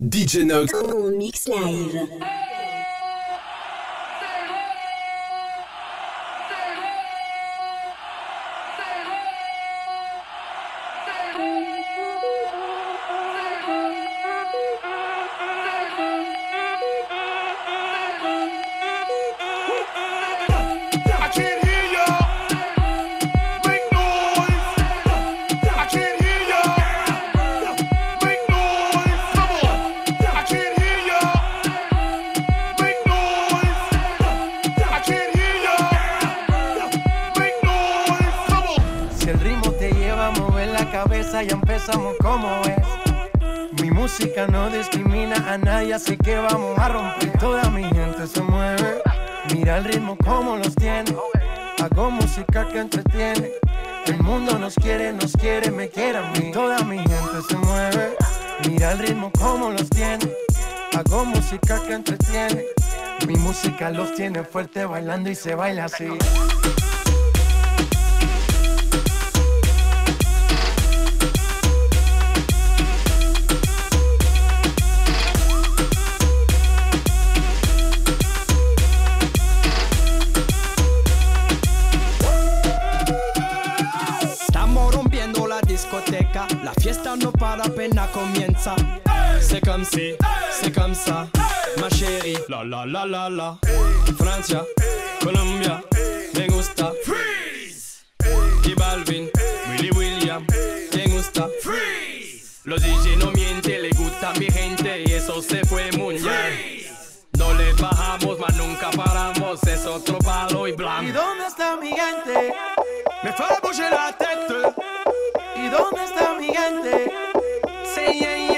DJ Nox. Se baila así. La fiesta no para, apenas comienza. C'est comme si, c'est comme ça, ma chérie. La la la la la. Francia, Colombia, me gusta. Freeze. Y Balvin, Willy William, me gusta. Freeze. Los DJ no mienten, le gusta mi gente y eso se fue muy bien. No le bajamos, mas nunca paramos, es otro palo y blanco. ¿Y dónde está mi gente? Me fue a la tête. ¿Y dónde está mi gente? Sí, yeah, yeah,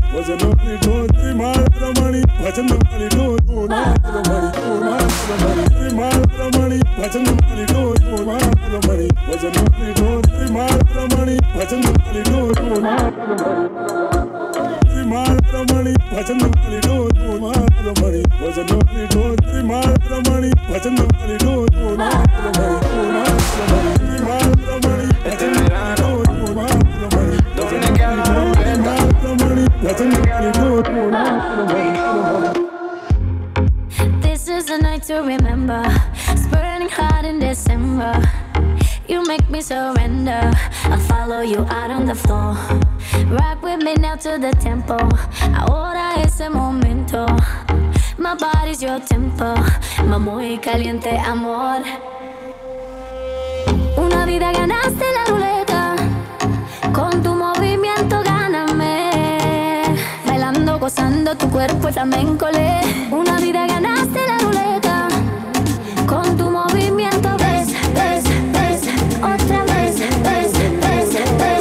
भजन वाली ढोत्री माल रमणी भजन वाली ढोतू माल रमणी तू माल रमणी माल रमणी भजन वाली ढोतू माल रमणी भजन वाली ढोत्री माल रमणी भजन वाली ढोतू माल रमणी माल रमणी भजन वाली ढोतू माल रमणी भजन वाली ढोत्री माल रमणी भजन वाली ढोतू माल रमणी तू रमणी भजन This is a night to remember. It's burning hot in December. You make me surrender. I'll follow you out on the floor. Rock with me now to the tempo. Ahora ese momento. My body's your tempo. My muy caliente amor. Una vida ganaste la ruleta. Cuerpo es le. Una vida ganaste la ruleta. Con tu movimiento ves, ves, ves. Otra vez, ves, ves, ves.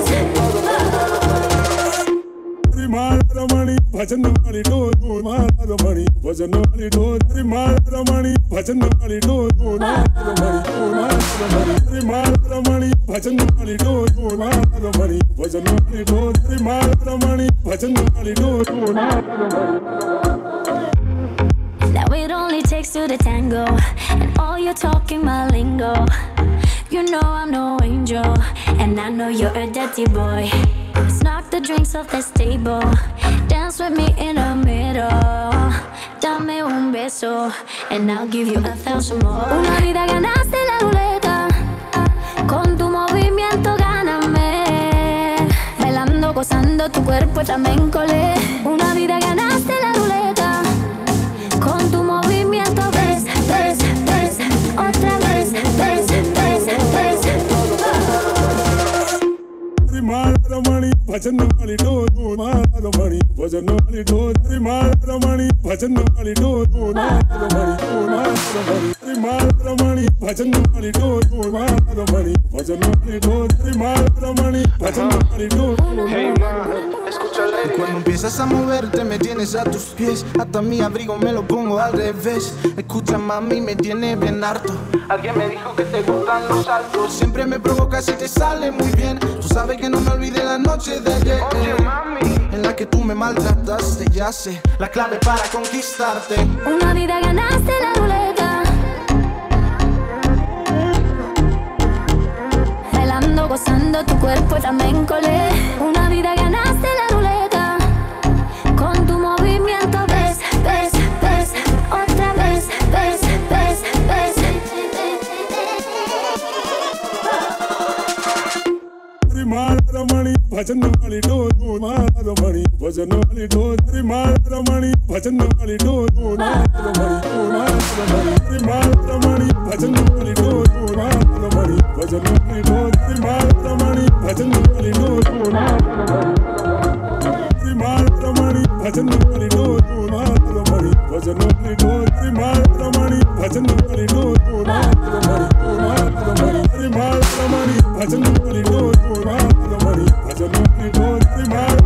Cuando empiezas a moverte me tienes a tus pies. Hasta mi abrigo me lo pongo al revés. Escucha mami, me tiene bien harto. Alguien me dijo que te gustan los altos Siempre me provocas y te sale muy bien. Tú sabes que no me olvidé la noche de ayer. En la que tú me maltrataste, ya sé. La clave para conquistarte. Una vida ganaste la ruleta. Gozando tu cuerpo también colé. भजन वाली डोरो मार मणि भजन वाली डोरी मार मणि भजन वाली door ओ मार मणि ओ मार मणि रमणी मार मणि भजन वाली डोरो मार मणि भजन वाली डोरी मार मणि भजन वाली डोरो मार मणि भजन वाली डोरो मार मणि भजन वाली डोरी मार मणि भजन वाली डोर ओ मार मणि ओ मार मणि रमणी मार मणि भजन वाली डोरो मार मणि to make me go to my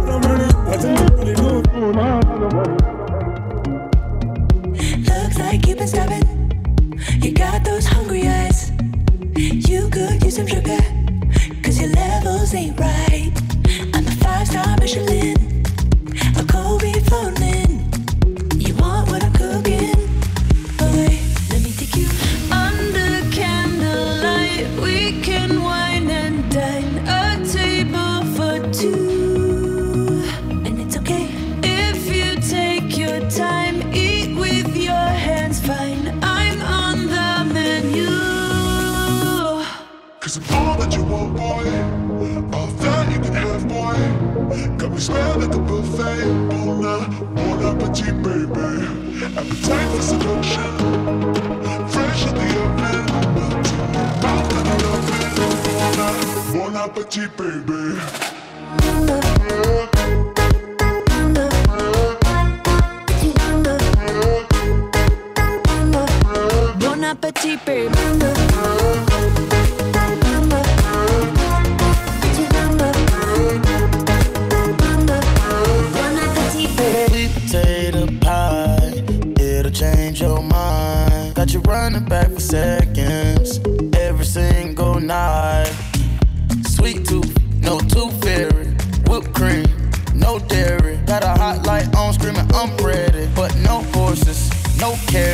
Sweet tooth, no tooth fairy. Whipped cream, no dairy. Got a hot light on, screaming I'm ready, but no horses, no carriage.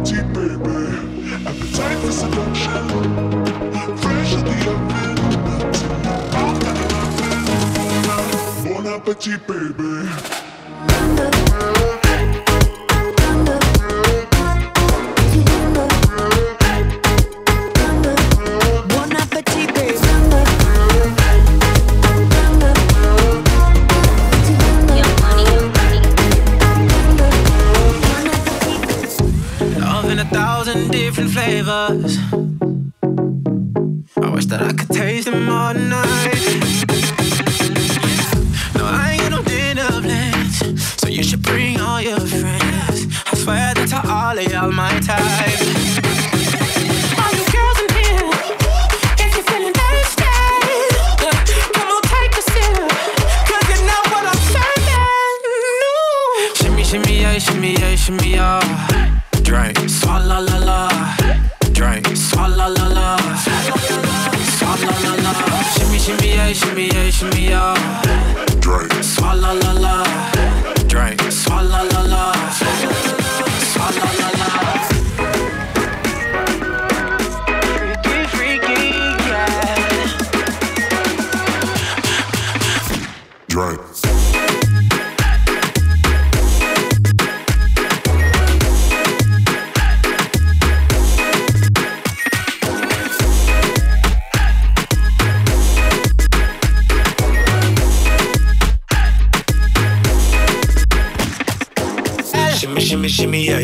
Appetit, baby. Appetite for seduction. Fresh in the oven. Bon, uh, bon appetit, baby. Yeah, shimmy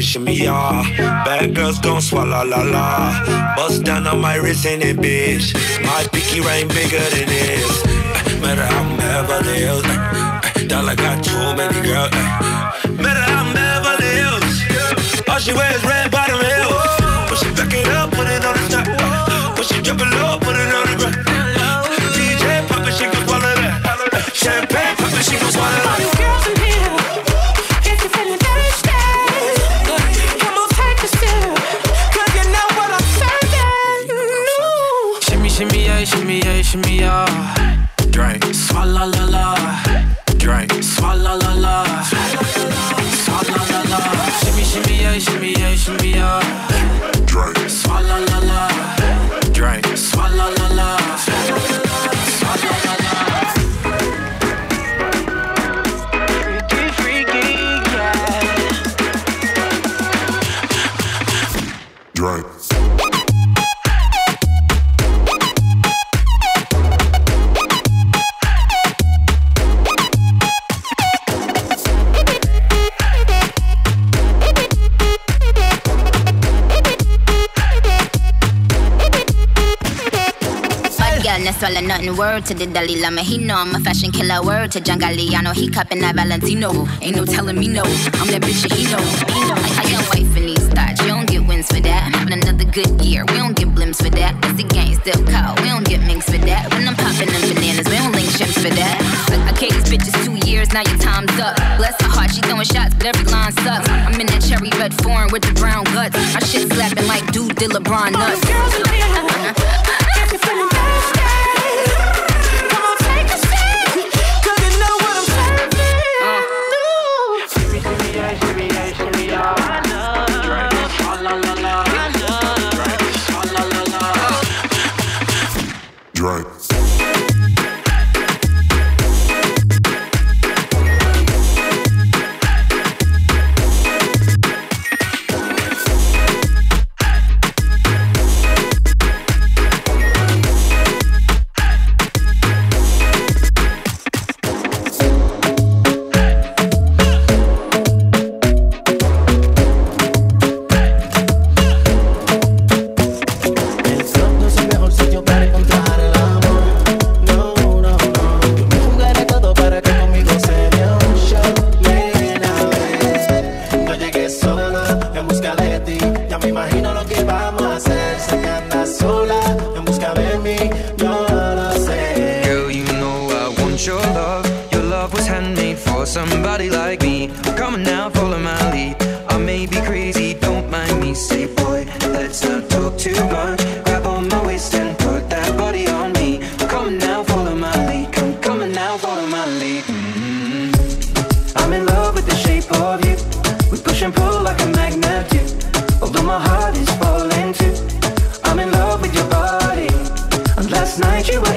shimmy, yeah. Bad girls gon' swallow la la. Bust down on my wrist in it, bitch. My pinky ring bigger than this. Uh, Matter I'm Beverly Hills. Uh, Dollar got too many girls. Matter I'm Beverly Hills. All she wears red bottom heels. When she back it up, nothing. Word to the Dalai Lama. He know I'm a fashion killer. Word to John Galliano. He cupping that Valentino. Ain't no telling me no. I'm that bitch that he know. He know. I, I got wife in these thoughts. You don't get wins for that. I'm having another good year. We don't get blimps for that. Cause the gang still cold. We don't get minks for that. When I'm popping them bananas, we don't link shims for that. I, I gave these bitches two years. Now your time's up. Bless her heart. She throwing shots, but every line sucks. I'm in that cherry red foreign with the brown guts. My shit slapping like dude did LeBron nuts. Girls you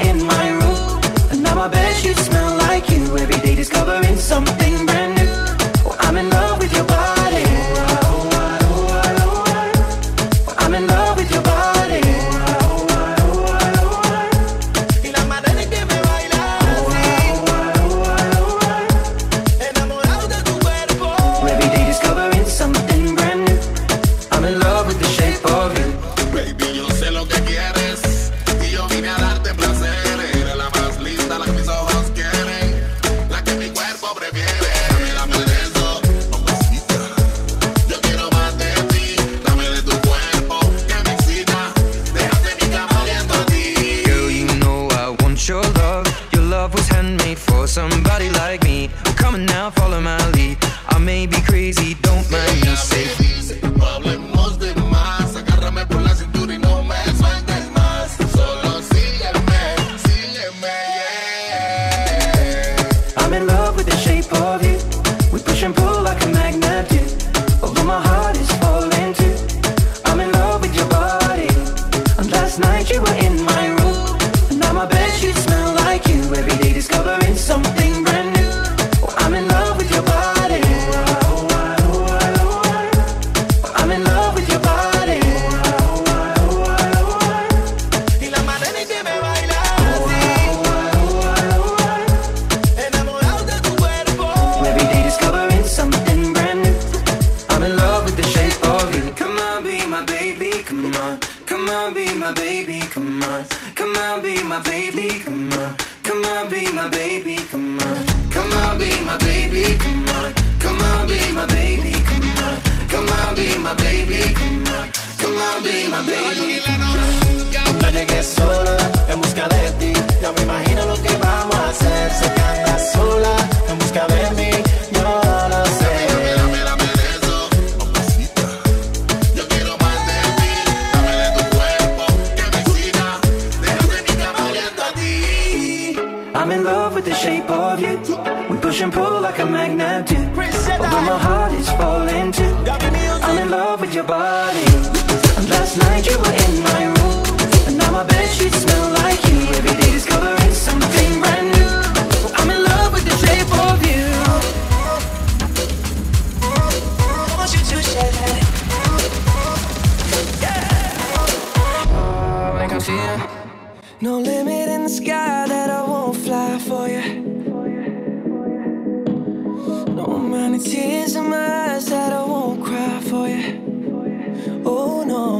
tears in my eyes that I won't cry for you. Oh no,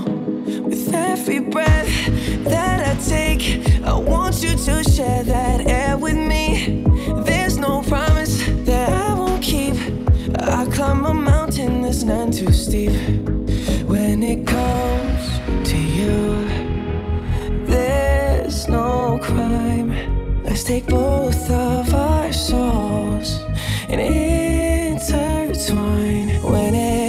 with every breath that I take, I want you to share that air with me. There's no promise that I won't keep. I climb a mountain that's none too steep. When it comes to you, there's no crime. Let's take both of our souls and it intertwine when it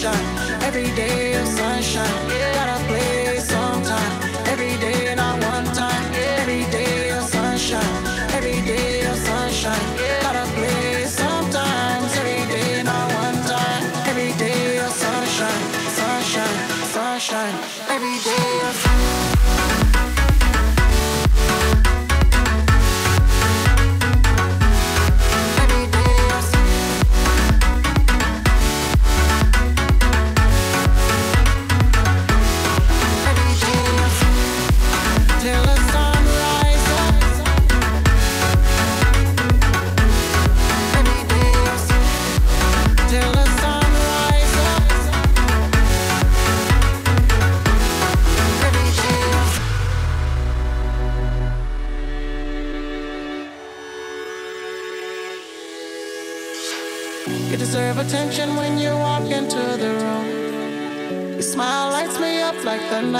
sunshine. Every day of sunshine.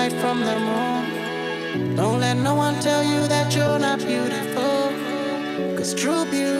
light from the moon. Don't let no one tell you that you're not beautiful. Cause true beauty.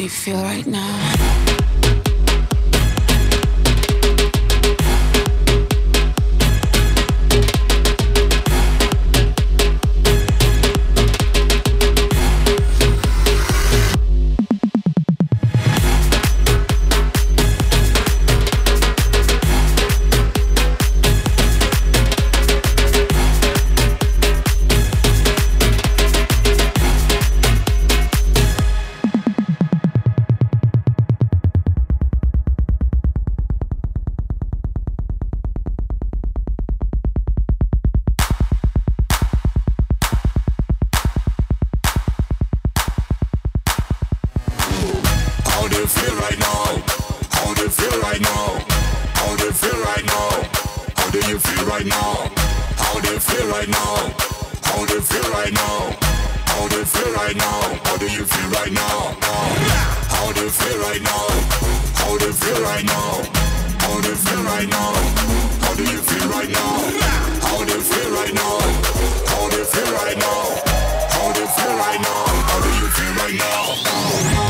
do you feel right now? do you feel right now? How do you feel right now? How do you feel right now? How do you feel right now? How do you feel right now? How do you feel right now? How do you feel right now? How do you feel right now? How do you feel right now?